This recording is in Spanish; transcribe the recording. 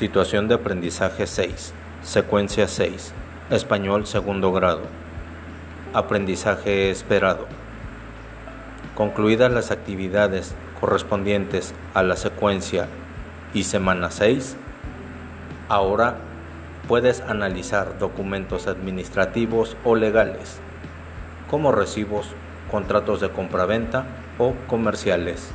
Situación de aprendizaje 6. Secuencia 6. Español segundo grado. Aprendizaje esperado. Concluidas las actividades correspondientes a la secuencia y semana 6, ahora puedes analizar documentos administrativos o legales, como recibos, contratos de compraventa o comerciales.